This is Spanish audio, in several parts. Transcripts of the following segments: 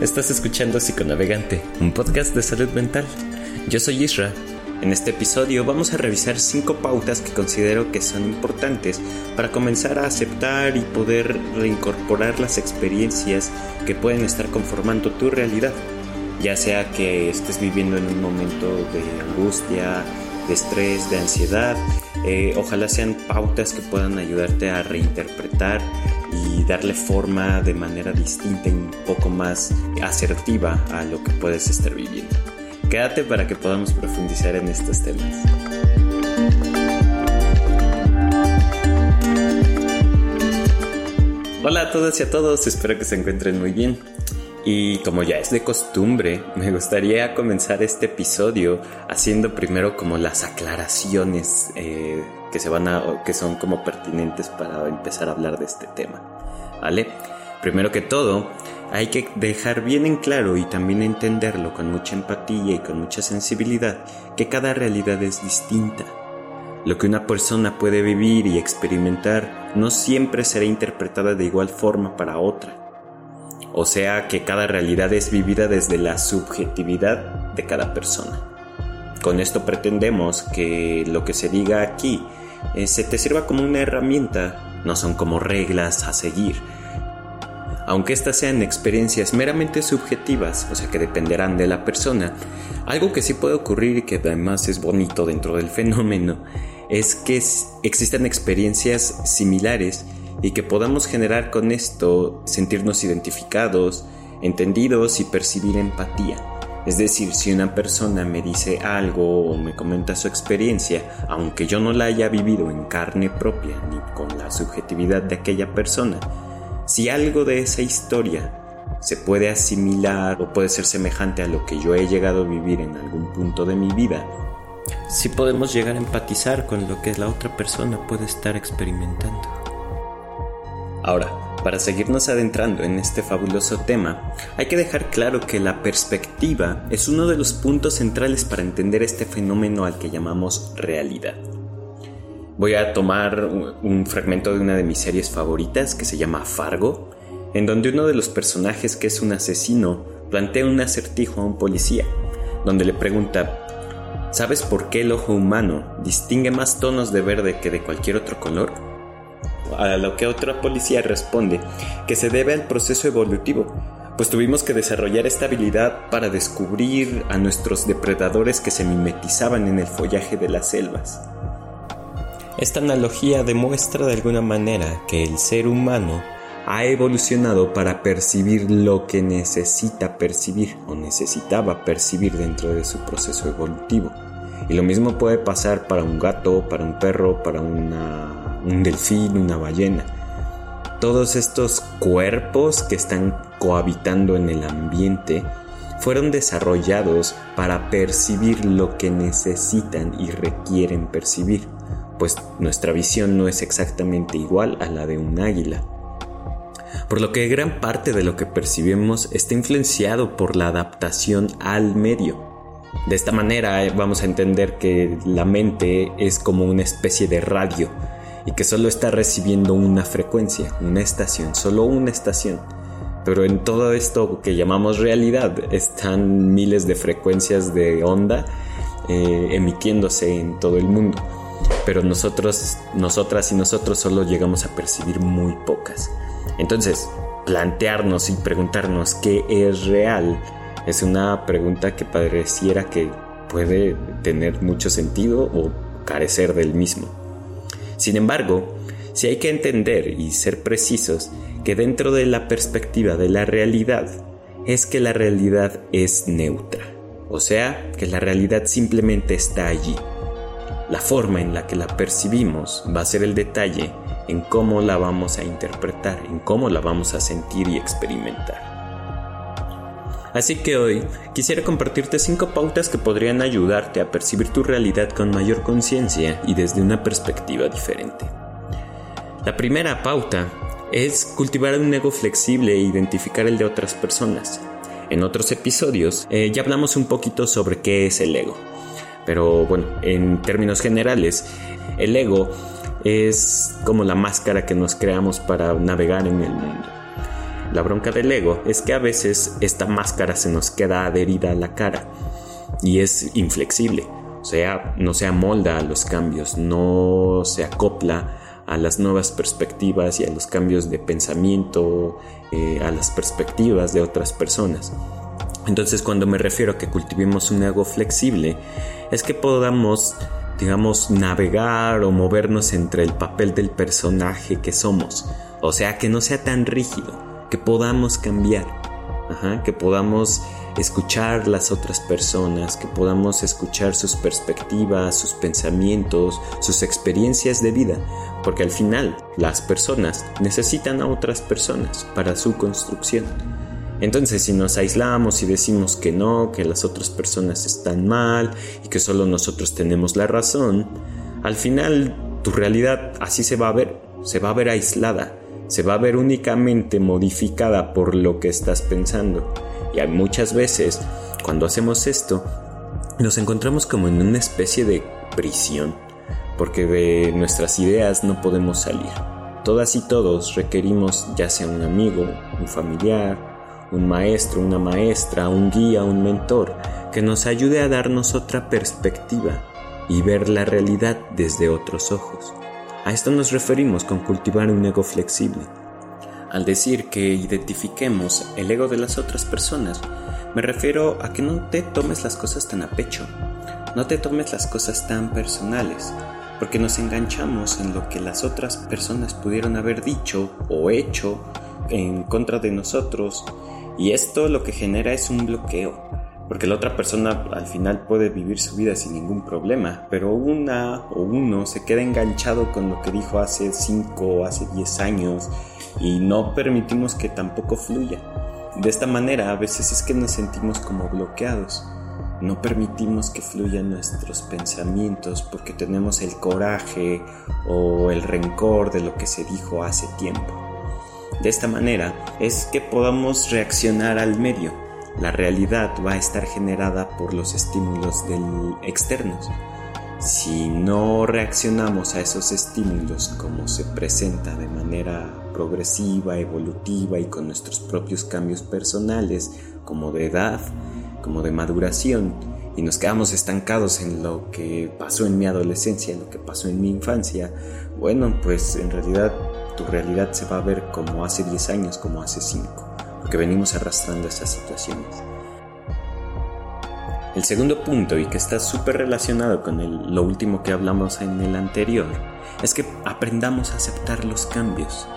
Estás escuchando Psiconavegante, un podcast de salud mental. Yo soy Isra. En este episodio vamos a revisar 5 pautas que considero que son importantes para comenzar a aceptar y poder reincorporar las experiencias que pueden estar conformando tu realidad. Ya sea que estés viviendo en un momento de angustia, de estrés, de ansiedad, eh, ojalá sean pautas que puedan ayudarte a reinterpretar y darle forma de manera distinta y un poco más asertiva a lo que puedes estar viviendo. Quédate para que podamos profundizar en estos temas. Hola a todas y a todos, espero que se encuentren muy bien. Y como ya es de costumbre, me gustaría comenzar este episodio haciendo primero como las aclaraciones eh, que se van a, que son como pertinentes para empezar a hablar de este tema. ¿Vale? Primero que todo, hay que dejar bien en claro y también entenderlo con mucha empatía y con mucha sensibilidad que cada realidad es distinta. Lo que una persona puede vivir y experimentar no siempre será interpretada de igual forma para otra o sea que cada realidad es vivida desde la subjetividad de cada persona. Con esto pretendemos que lo que se diga aquí eh, se te sirva como una herramienta, no son como reglas a seguir. Aunque estas sean experiencias meramente subjetivas, o sea que dependerán de la persona, algo que sí puede ocurrir y que además es bonito dentro del fenómeno es que existen experiencias similares y que podamos generar con esto sentirnos identificados, entendidos y percibir empatía. Es decir, si una persona me dice algo o me comenta su experiencia, aunque yo no la haya vivido en carne propia ni con la subjetividad de aquella persona, si algo de esa historia se puede asimilar o puede ser semejante a lo que yo he llegado a vivir en algún punto de mi vida, si podemos llegar a empatizar con lo que la otra persona puede estar experimentando. Ahora, para seguirnos adentrando en este fabuloso tema, hay que dejar claro que la perspectiva es uno de los puntos centrales para entender este fenómeno al que llamamos realidad. Voy a tomar un fragmento de una de mis series favoritas que se llama Fargo, en donde uno de los personajes que es un asesino plantea un acertijo a un policía, donde le pregunta, ¿sabes por qué el ojo humano distingue más tonos de verde que de cualquier otro color? A lo que otra policía responde que se debe al proceso evolutivo, pues tuvimos que desarrollar esta habilidad para descubrir a nuestros depredadores que se mimetizaban en el follaje de las selvas. Esta analogía demuestra de alguna manera que el ser humano ha evolucionado para percibir lo que necesita percibir o necesitaba percibir dentro de su proceso evolutivo. Y lo mismo puede pasar para un gato, para un perro, para una un delfín, una ballena. Todos estos cuerpos que están cohabitando en el ambiente fueron desarrollados para percibir lo que necesitan y requieren percibir, pues nuestra visión no es exactamente igual a la de un águila. Por lo que gran parte de lo que percibimos está influenciado por la adaptación al medio. De esta manera eh, vamos a entender que la mente es como una especie de radio y que solo está recibiendo una frecuencia, una estación, solo una estación. Pero en todo esto que llamamos realidad están miles de frecuencias de onda eh, emitiéndose en todo el mundo. Pero nosotros, nosotras y nosotros solo llegamos a percibir muy pocas. Entonces, plantearnos y preguntarnos qué es real es una pregunta que pareciera que puede tener mucho sentido o carecer del mismo. Sin embargo, si hay que entender y ser precisos que dentro de la perspectiva de la realidad es que la realidad es neutra, o sea, que la realidad simplemente está allí. La forma en la que la percibimos va a ser el detalle en cómo la vamos a interpretar, en cómo la vamos a sentir y experimentar. Así que hoy quisiera compartirte 5 pautas que podrían ayudarte a percibir tu realidad con mayor conciencia y desde una perspectiva diferente. La primera pauta es cultivar un ego flexible e identificar el de otras personas. En otros episodios eh, ya hablamos un poquito sobre qué es el ego. Pero bueno, en términos generales, el ego es como la máscara que nos creamos para navegar en el mundo. La bronca del ego es que a veces esta máscara se nos queda adherida a la cara y es inflexible, o sea, no se amolda a los cambios, no se acopla a las nuevas perspectivas y a los cambios de pensamiento, eh, a las perspectivas de otras personas. Entonces cuando me refiero a que cultivemos un ego flexible, es que podamos, digamos, navegar o movernos entre el papel del personaje que somos. O sea, que no sea tan rígido, que podamos cambiar, que podamos escuchar las otras personas, que podamos escuchar sus perspectivas, sus pensamientos, sus experiencias de vida, porque al final las personas necesitan a otras personas para su construcción. Entonces si nos aislamos y decimos que no, que las otras personas están mal y que solo nosotros tenemos la razón, al final tu realidad así se va a ver, se va a ver aislada, se va a ver únicamente modificada por lo que estás pensando. Y muchas veces, cuando hacemos esto, nos encontramos como en una especie de prisión, porque de nuestras ideas no podemos salir. Todas y todos requerimos ya sea un amigo, un familiar, un maestro, una maestra, un guía, un mentor, que nos ayude a darnos otra perspectiva y ver la realidad desde otros ojos. A esto nos referimos con cultivar un ego flexible. Al decir que identifiquemos el ego de las otras personas, me refiero a que no te tomes las cosas tan a pecho, no te tomes las cosas tan personales, porque nos enganchamos en lo que las otras personas pudieron haber dicho o hecho en contra de nosotros, y esto lo que genera es un bloqueo, porque la otra persona al final puede vivir su vida sin ningún problema, pero una o uno se queda enganchado con lo que dijo hace 5 o hace 10 años y no permitimos que tampoco fluya. De esta manera a veces es que nos sentimos como bloqueados. No permitimos que fluyan nuestros pensamientos porque tenemos el coraje o el rencor de lo que se dijo hace tiempo. De esta manera es que podamos reaccionar al medio. La realidad va a estar generada por los estímulos del externos. Si no reaccionamos a esos estímulos como se presenta de manera progresiva, evolutiva y con nuestros propios cambios personales, como de edad, como de maduración, y nos quedamos estancados en lo que pasó en mi adolescencia, en lo que pasó en mi infancia, bueno, pues en realidad tu realidad se va a ver como hace 10 años, como hace 5, porque venimos arrastrando esas situaciones. El segundo punto, y que está súper relacionado con lo último que hablamos en el anterior, es que aprendamos a aceptar los cambios.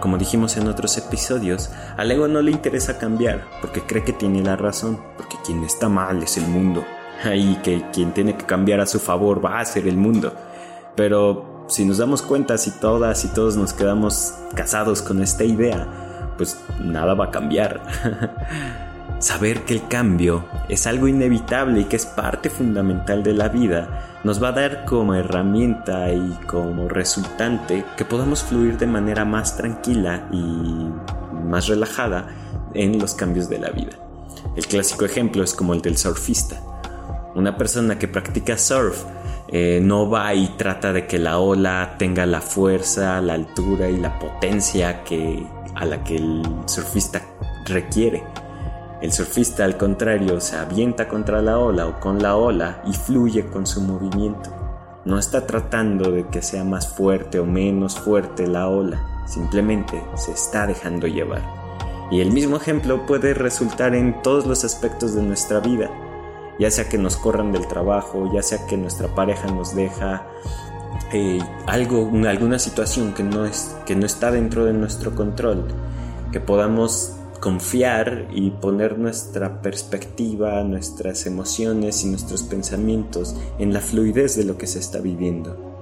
Como dijimos en otros episodios, al ego no le interesa cambiar porque cree que tiene la razón, porque quien está mal es el mundo. Y que quien tiene que cambiar a su favor va a ser el mundo. Pero si nos damos cuenta, si todas y todos nos quedamos casados con esta idea, pues nada va a cambiar. Saber que el cambio es algo inevitable y que es parte fundamental de la vida nos va a dar como herramienta y como resultante que podamos fluir de manera más tranquila y más relajada en los cambios de la vida. El clásico ejemplo es como el del surfista. Una persona que practica surf eh, no va y trata de que la ola tenga la fuerza, la altura y la potencia que, a la que el surfista requiere el surfista al contrario se avienta contra la ola o con la ola y fluye con su movimiento. No está tratando de que sea más fuerte o menos fuerte la ola, simplemente se está dejando llevar. Y el mismo ejemplo puede resultar en todos los aspectos de nuestra vida, ya sea que nos corran del trabajo, ya sea que nuestra pareja nos deja eh, algo, alguna situación que no, es, que no está dentro de nuestro control, que podamos confiar y poner nuestra perspectiva, nuestras emociones y nuestros pensamientos en la fluidez de lo que se está viviendo.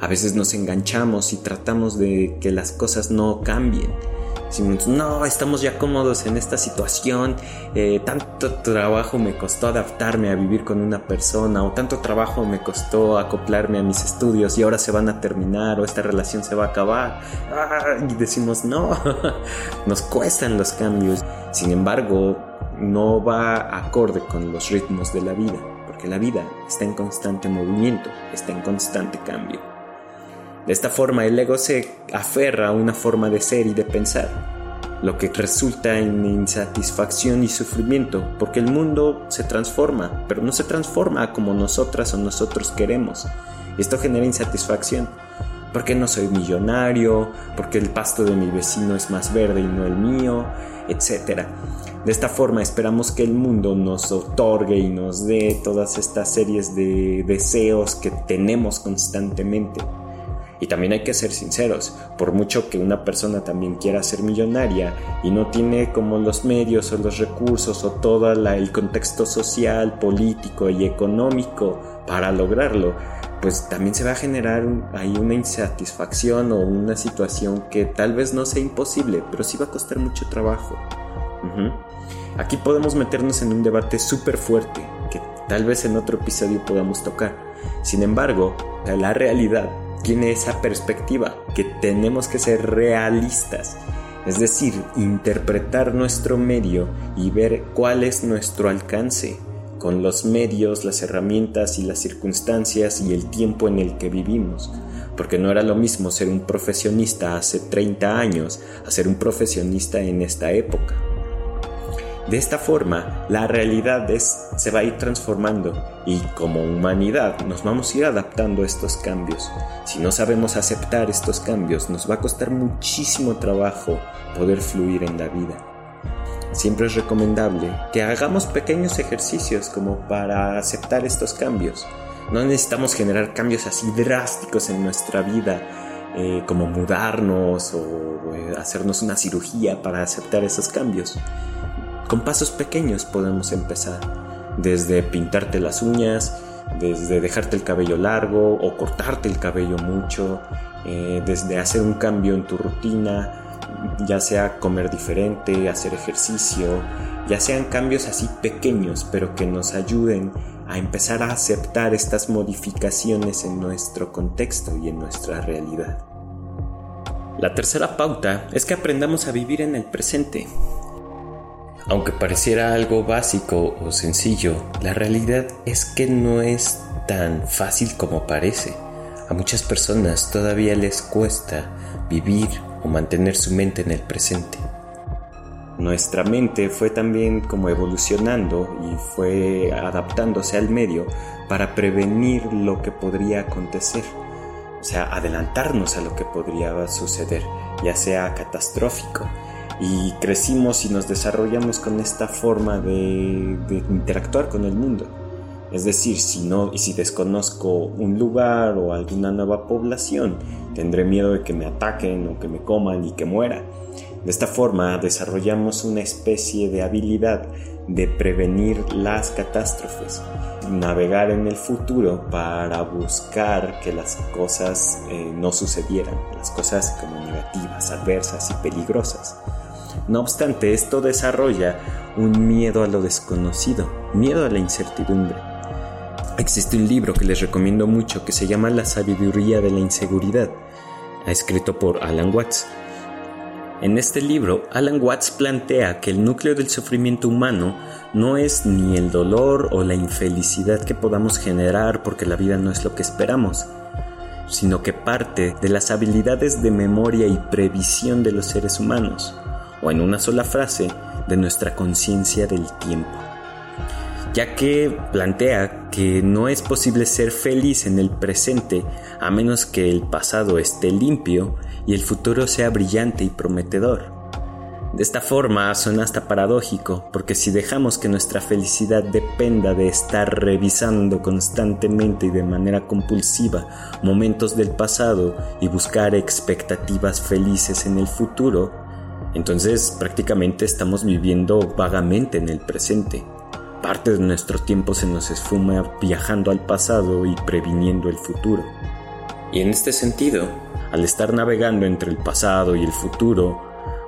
A veces nos enganchamos y tratamos de que las cosas no cambien Decimos, no, estamos ya cómodos en esta situación, eh, tanto trabajo me costó adaptarme a vivir con una persona, o tanto trabajo me costó acoplarme a mis estudios y ahora se van a terminar, o esta relación se va a acabar. Y decimos, no, nos cuestan los cambios. Sin embargo, no va acorde con los ritmos de la vida, porque la vida está en constante movimiento, está en constante cambio. De esta forma el ego se aferra a una forma de ser y de pensar. lo que resulta en insatisfacción y sufrimiento, porque el mundo se transforma, pero no se transforma como nosotras o nosotros queremos. Esto genera insatisfacción. porque no soy millonario? porque el pasto de mi vecino es más verde y no el mío? Etcétera. De esta forma esperamos que el mundo nos otorgue y nos dé todas estas series de deseos que tenemos constantemente. Y también hay que ser sinceros, por mucho que una persona también quiera ser millonaria y no tiene como los medios o los recursos o todo el contexto social, político y económico para lograrlo, pues también se va a generar ahí una insatisfacción o una situación que tal vez no sea imposible, pero sí va a costar mucho trabajo. Aquí podemos meternos en un debate súper fuerte que tal vez en otro episodio podamos tocar. Sin embargo, la realidad tiene esa perspectiva, que tenemos que ser realistas, es decir, interpretar nuestro medio y ver cuál es nuestro alcance con los medios, las herramientas y las circunstancias y el tiempo en el que vivimos, porque no era lo mismo ser un profesionista hace 30 años a ser un profesionista en esta época. De esta forma, la realidad se va a ir transformando y como humanidad nos vamos a ir adaptando a estos cambios. Si no sabemos aceptar estos cambios, nos va a costar muchísimo trabajo poder fluir en la vida. Siempre es recomendable que hagamos pequeños ejercicios como para aceptar estos cambios. No necesitamos generar cambios así drásticos en nuestra vida, eh, como mudarnos o eh, hacernos una cirugía para aceptar esos cambios. Con pasos pequeños podemos empezar, desde pintarte las uñas, desde dejarte el cabello largo o cortarte el cabello mucho, eh, desde hacer un cambio en tu rutina, ya sea comer diferente, hacer ejercicio, ya sean cambios así pequeños, pero que nos ayuden a empezar a aceptar estas modificaciones en nuestro contexto y en nuestra realidad. La tercera pauta es que aprendamos a vivir en el presente, aunque pareciera algo básico o sencillo, la realidad es que no es tan fácil como parece. A muchas personas todavía les cuesta vivir o mantener su mente en el presente. Nuestra mente fue también como evolucionando y fue adaptándose al medio para prevenir lo que podría acontecer, o sea, adelantarnos a lo que podría suceder, ya sea catastrófico y crecimos y nos desarrollamos con esta forma de, interactuar con el mundo. Es decir, si no y si desconozco un lugar o alguna nueva población, tendré miedo de que me ataquen o que me coman y que muera. De esta forma desarrollamos una especie de habilidad de prevenir las catástrofes, navegar en el futuro para buscar que las cosas eh, no sucedieran, las cosas como negativas, adversas y peligrosas. No obstante, esto desarrolla un miedo a lo desconocido, miedo a la incertidumbre. Existe un libro que les recomiendo mucho que se llama La sabiduría de la inseguridad, escrito por Alan Watts. En este libro, Alan Watts plantea que el núcleo del sufrimiento humano no es ni el dolor o la infelicidad que podamos generar porque la vida no es lo que esperamos, sino que parte de las habilidades de memoria y previsión de los seres humanos o en una sola frase de nuestra conciencia del tiempo, ya que plantea que no es posible ser feliz en el presente a menos que el pasado esté limpio y el futuro sea brillante y prometedor. De esta forma suena hasta paradójico, porque si dejamos que nuestra felicidad dependa de estar revisando constantemente y de manera compulsiva momentos del pasado y buscar expectativas felices en el futuro, entonces prácticamente estamos viviendo vagamente en el presente. Parte de nuestro tiempo se nos esfuma viajando al pasado y previniendo el futuro. Y en este sentido, al estar navegando entre el pasado y el futuro,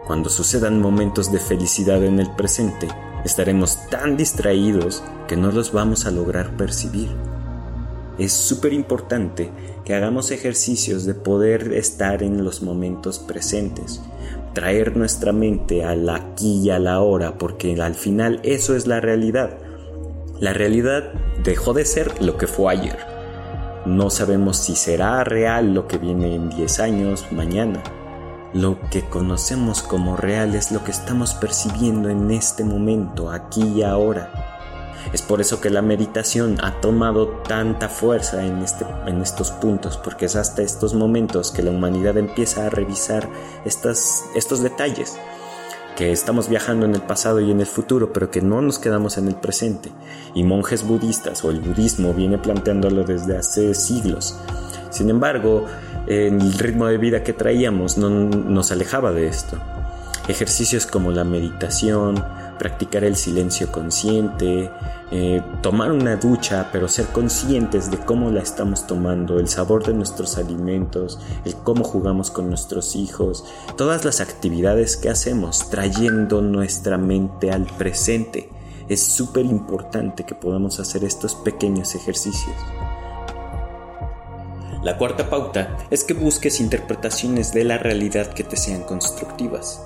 cuando sucedan momentos de felicidad en el presente, estaremos tan distraídos que no los vamos a lograr percibir. Es súper importante que hagamos ejercicios de poder estar en los momentos presentes, traer nuestra mente al aquí y a la hora, porque al final eso es la realidad. La realidad dejó de ser lo que fue ayer. No sabemos si será real lo que viene en 10 años, mañana. lo que conocemos como real es lo que estamos percibiendo en este momento, aquí y ahora. Es por eso que la meditación ha tomado tanta fuerza en, este, en estos puntos, porque es hasta estos momentos que la humanidad empieza a revisar estas, estos detalles, que estamos viajando en el pasado y en el futuro, pero que no nos quedamos en el presente. Y monjes budistas o el budismo viene planteándolo desde hace siglos. Sin embargo, el ritmo de vida que traíamos no nos alejaba de esto. Ejercicios como la meditación, practicar el silencio consciente, eh, tomar una ducha, pero ser conscientes de cómo la estamos tomando, el sabor de nuestros alimentos, el cómo jugamos con nuestros hijos, todas las actividades que hacemos trayendo nuestra mente al presente. Es súper importante que podamos hacer estos pequeños ejercicios. La cuarta pauta es que busques interpretaciones de la realidad que te sean constructivas.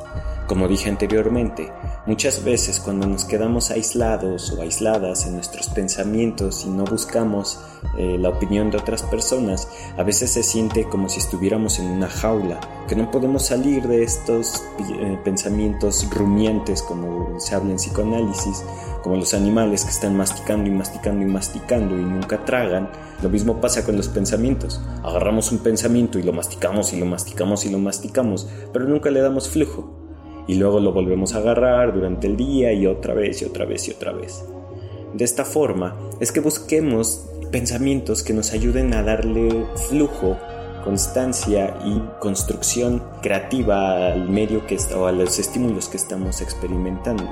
Como dije anteriormente, muchas veces cuando nos quedamos aislados o aisladas en nuestros pensamientos y no buscamos eh, la opinión de otras personas, a veces se siente como si estuviéramos en una jaula, que no podemos salir de estos eh, pensamientos rumiantes como se habla en psicoanálisis, como los animales que están masticando y masticando y masticando y nunca tragan. Lo mismo pasa con los pensamientos. Agarramos un pensamiento y lo masticamos y lo masticamos y lo masticamos, pero nunca le damos flujo y luego lo volvemos a agarrar durante el día y otra vez y otra vez y otra vez. De esta forma es que busquemos pensamientos que nos ayuden a darle flujo, constancia y construcción creativa al medio que o a los estímulos que estamos experimentando.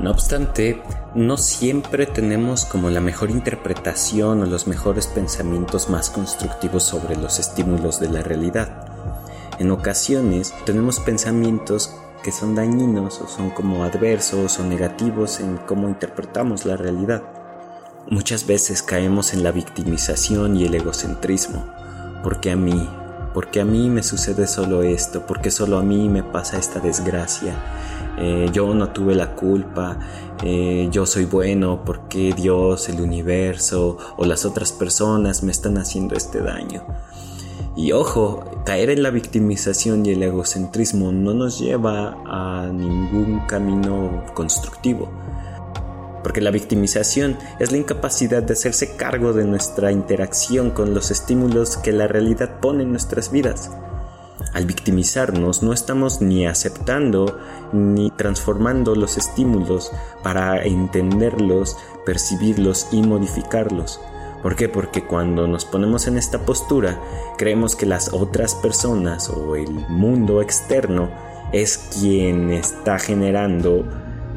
No obstante, no siempre tenemos como la mejor interpretación o los mejores pensamientos más constructivos sobre los estímulos de la realidad. En ocasiones tenemos pensamientos que son dañinos o son como adversos o negativos en cómo interpretamos la realidad. Muchas veces caemos en la victimización y el egocentrismo. Porque a mí, porque a mí me sucede solo esto, porque solo a mí me pasa esta desgracia. Eh, yo no tuve la culpa, eh, yo soy bueno porque Dios, el universo o las otras personas me están haciendo este daño. Y ojo, caer en la victimización y el egocentrismo no nos lleva a ningún camino constructivo. Porque la victimización es la incapacidad de hacerse cargo de nuestra interacción con los estímulos que la realidad pone en nuestras vidas. Al victimizarnos no estamos ni aceptando ni transformando los estímulos para entenderlos, percibirlos y modificarlos ¿Por qué? Porque cuando nos ponemos en esta postura, creemos que las otras personas o el mundo externo es quien está generando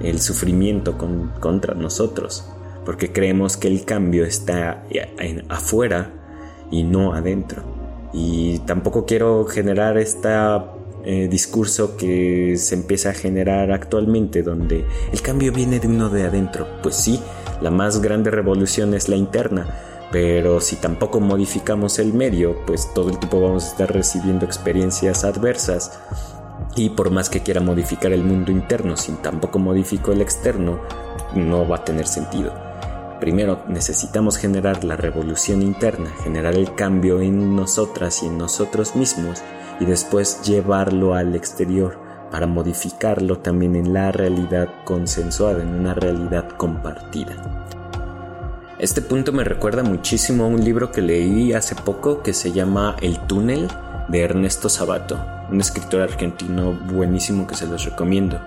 el sufrimiento contra nosotros. Porque creemos que el cambio está afuera y no adentro. Y tampoco quiero generar este discurso que se empieza a generar actualmente, donde el cambio viene de uno de adentro. Pues sí, la más grande revolución es la interna, pero si tampoco modificamos el medio, pues todo el tiempo vamos a estar recibiendo experiencias adversas. Y por más que quiera modificar el mundo interno, si tampoco modifico el externo, no va a tener sentido. Primero necesitamos generar la revolución interna, generar el cambio en nosotras y en nosotros mismos y después llevarlo al exterior para modificarlo también en la realidad consensuada, en una realidad compartida. Este punto me recuerda muchísimo a un libro que leí hace poco que se llama El túnel de Ernesto Sabato, un escritor argentino buenísimo que se los recomiendo.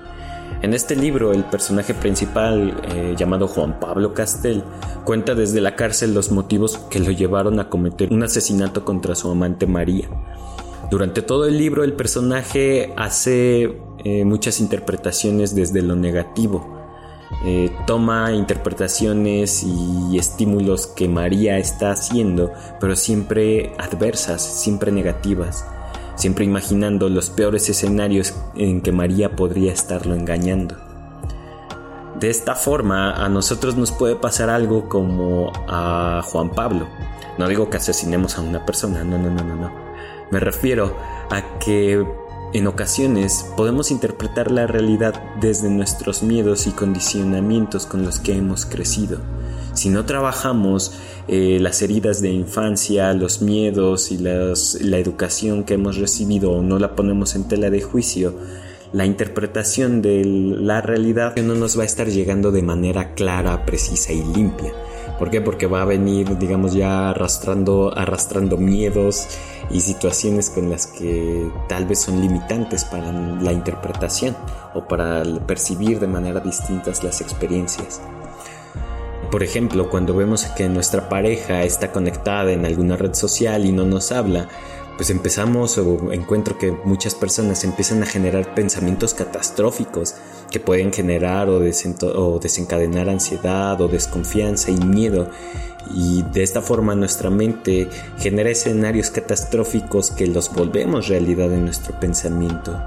En este libro el personaje principal, eh, llamado Juan Pablo Castel, cuenta desde la cárcel los motivos que lo llevaron a cometer un asesinato contra su amante María. Durante todo el libro el personaje hace eh, muchas interpretaciones desde lo negativo, eh, toma interpretaciones y estímulos que María está haciendo, pero siempre adversas, siempre negativas, siempre imaginando los peores escenarios en que María podría estarlo engañando. De esta forma, a nosotros nos puede pasar algo como a Juan Pablo. No digo que asesinemos a una persona, no, no, no, no, no. Me refiero a que En ocasiones podemos interpretar la realidad desde nuestros miedos y condicionamientos con los que hemos crecido. Si no trabajamos eh, las heridas de infancia, los miedos y la educación que hemos recibido o no la ponemos en tela de juicio, la interpretación de la realidad no nos va a estar llegando de manera clara, precisa y limpia. ¿Por qué? Porque va a venir, digamos, ya arrastrando, arrastrando miedos y situaciones con las que tal vez son limitantes para la interpretación o para percibir de manera distintas las experiencias. Por ejemplo, cuando vemos que nuestra pareja está conectada en alguna red social y no nos habla, pues empezamos o encuentro que muchas personas empiezan a generar pensamientos catastróficos que pueden generar o, desencadenar ansiedad o desconfianza y miedo y de esta forma nuestra mente genera escenarios catastróficos que los volvemos realidad en nuestro pensamiento.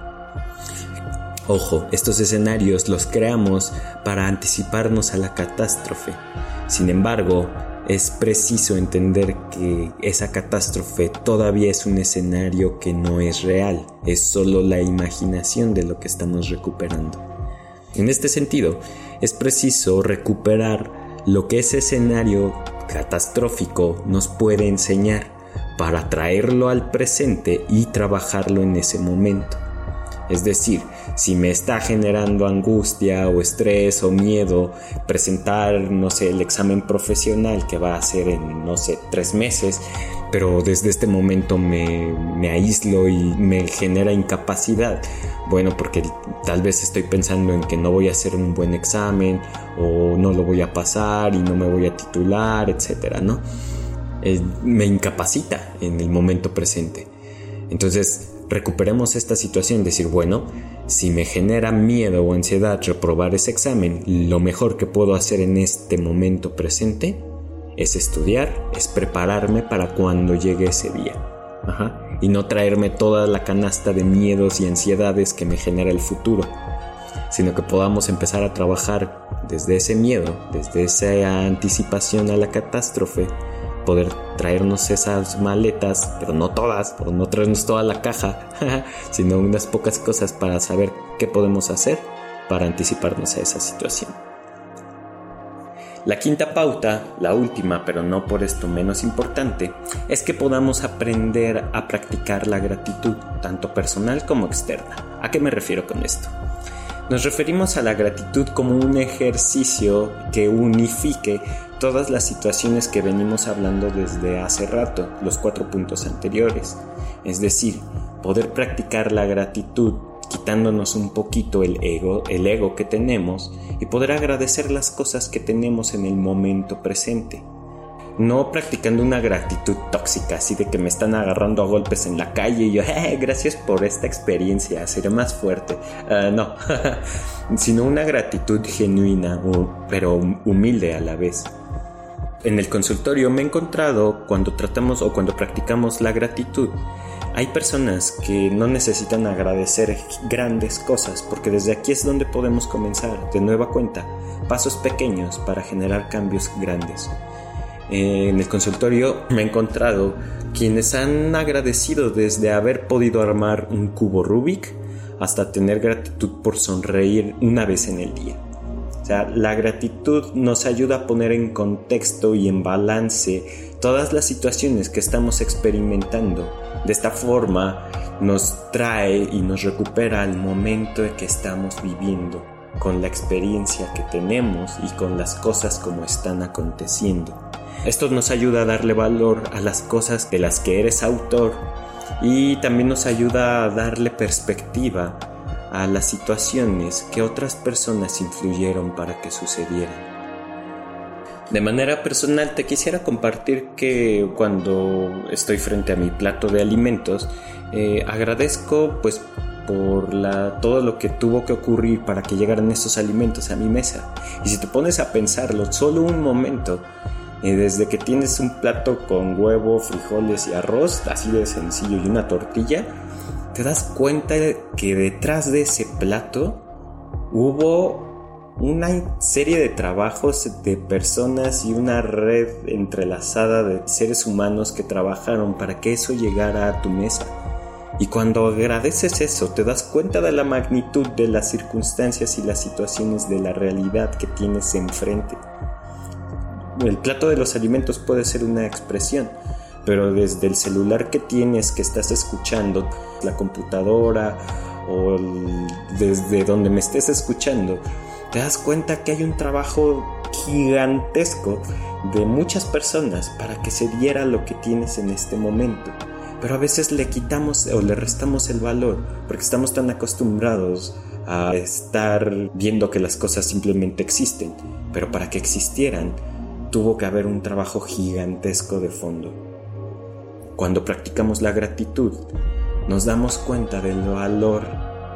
Ojo, estos escenarios los creamos para anticiparnos a la catástrofe. Sin embargo, es preciso entender que esa catástrofe todavía es un escenario que no es real, es solo la imaginación de lo que estamos recuperando. En este sentido, es preciso recuperar lo que ese escenario catastrófico nos puede enseñar para traerlo al presente y trabajarlo en ese momento. Es decir, si me está generando angustia o estrés o miedo presentar, no sé, el examen profesional que va a ser en, no sé, tres meses, pero desde este momento me, me aíslo y me genera incapacidad. Bueno, porque tal vez estoy pensando en que no voy a hacer un buen examen o no lo voy a pasar y no me voy a titular, etcétera, ¿no? Eh, me incapacita en el momento presente. Entonces, recuperemos esta situación, decir, bueno, si me genera miedo o ansiedad reprobar ese examen, lo mejor que puedo hacer en este momento presente es estudiar, es prepararme para cuando llegue ese día. Y no traerme toda la canasta de miedos y ansiedades que me genera el futuro, sino que podamos empezar a trabajar desde ese miedo, desde esa anticipación a la catástrofe, poder traernos esas maletas, pero no todas, o no traernos toda la caja, sino unas pocas cosas para saber qué podemos hacer para anticiparnos a esa situación. La quinta pauta, la última pero no por esto menos importante, es que podamos aprender a practicar la gratitud, tanto personal como externa. ¿A qué me refiero con esto? Nos referimos a la gratitud como un ejercicio que unifique todas las situaciones que venimos hablando desde hace rato, los cuatro puntos anteriores. Es decir, poder practicar la gratitud quitándonos un poquito el ego, el ego que tenemos y poder agradecer las cosas que tenemos en el momento presente no practicando una gratitud tóxica, así de que me están agarrando a golpes en la calle y yo, eh, gracias por esta experiencia, seré más fuerte. Ah, no, sino una gratitud genuina, pero humilde a la vez. En el consultorio me he encontrado cuando tratamos o cuando practicamos la gratitud, hay personas que no necesitan agradecer grandes cosas porque desde aquí es donde podemos comenzar de nueva cuenta pasos pequeños para generar cambios grandes en el consultorio me he encontrado quienes han agradecido desde haber podido armar un cubo Rubik hasta tener gratitud por sonreír una vez en el día. O sea, la gratitud nos ayuda a poner en contexto y en balance todas las situaciones que estamos experimentando. De esta forma nos trae y nos recupera al momento que estamos viviendo, con la experiencia que tenemos y con las cosas como están aconteciendo. Esto nos ayuda a darle valor a las cosas de las que eres autor y también nos ayuda a darle perspectiva a las situaciones que otras personas influyeron para que sucedieran. De manera personal te quisiera compartir que cuando estoy frente a mi plato de alimentos eh, agradezco pues por la, todo lo que tuvo que ocurrir para que llegaran estos alimentos a mi mesa. Y si te pones a pensarlo solo un momento, y desde que tienes un plato con huevo, frijoles y arroz, así de sencillo, y una tortilla, te das cuenta que detrás de ese plato hubo una serie de trabajos de personas y una red entrelazada de seres humanos que trabajaron para que eso llegara a tu mesa. Y cuando agradeces eso, te das cuenta de la magnitud de las circunstancias y las situaciones de la realidad que tienes enfrente. El plato de los alimentos puede ser una expresión, pero desde el celular que tienes, que estás escuchando, la computadora o desde donde me estés escuchando, te das cuenta que hay un trabajo gigantesco de muchas personas para que se diera lo que tienes en este momento. Pero a veces le quitamos o le restamos el valor porque estamos tan acostumbrados a estar viendo que las cosas simplemente existen, pero para que existieran tuvo que haber un trabajo gigantesco de fondo. Cuando practicamos la gratitud, nos damos cuenta del valor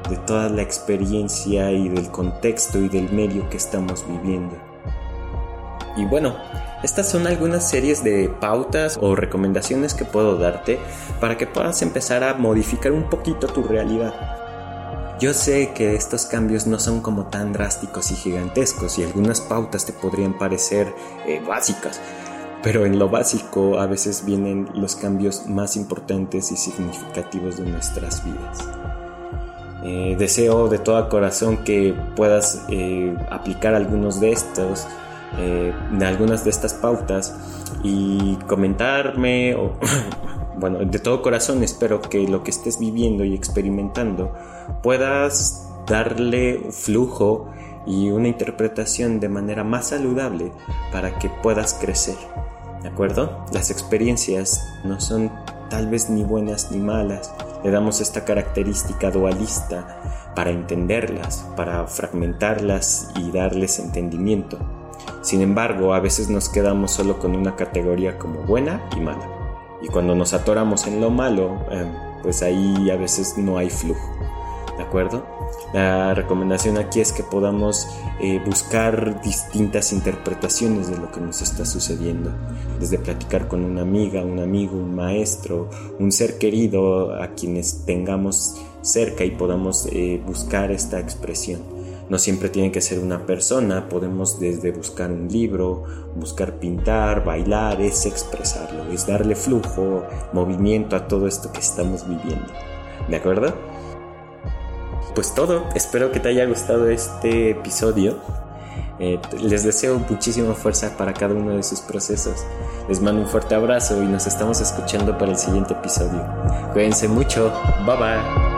de toda la experiencia y del contexto y del medio que estamos viviendo. Y bueno, estas son algunas series de pautas o recomendaciones que puedo darte para que puedas empezar a modificar un poquito tu realidad. Yo sé que estos cambios no son como tan drásticos y gigantescos y algunas pautas te podrían parecer eh, básicas, pero en lo básico a veces vienen los cambios más importantes y significativos de nuestras vidas. Eh, deseo de todo corazón que puedas eh, aplicar algunos de estos algunas de estas pautas y comentarme o bueno, de todo corazón espero que lo que estés viviendo y experimentando puedas darle flujo y una interpretación de manera más saludable para que puedas crecer. ¿De acuerdo? Las experiencias no son tal vez ni buenas ni malas. Le damos esta característica dualista para entenderlas, para fragmentarlas y darles entendimiento. Sin embargo, a veces nos quedamos solo con una categoría como buena y mala. Y cuando nos atoramos en lo malo, eh, pues ahí a veces no hay flujo. ¿De acuerdo? La recomendación aquí es que podamos eh, buscar distintas interpretaciones de lo que nos está sucediendo. Desde platicar con una amiga, un amigo, un maestro, un ser querido a quienes tengamos cerca y podamos eh, buscar esta expresión. No siempre tiene que ser una persona, podemos desde buscar un libro, buscar pintar, bailar, es expresarlo, es darle flujo, movimiento a todo esto que estamos viviendo. ¿De acuerdo? Pues todo, espero que te haya gustado este episodio. Eh, les deseo muchísima fuerza para cada uno de sus procesos. Les mando un fuerte abrazo y nos estamos escuchando para el siguiente episodio. Cuídense mucho. Bye bye.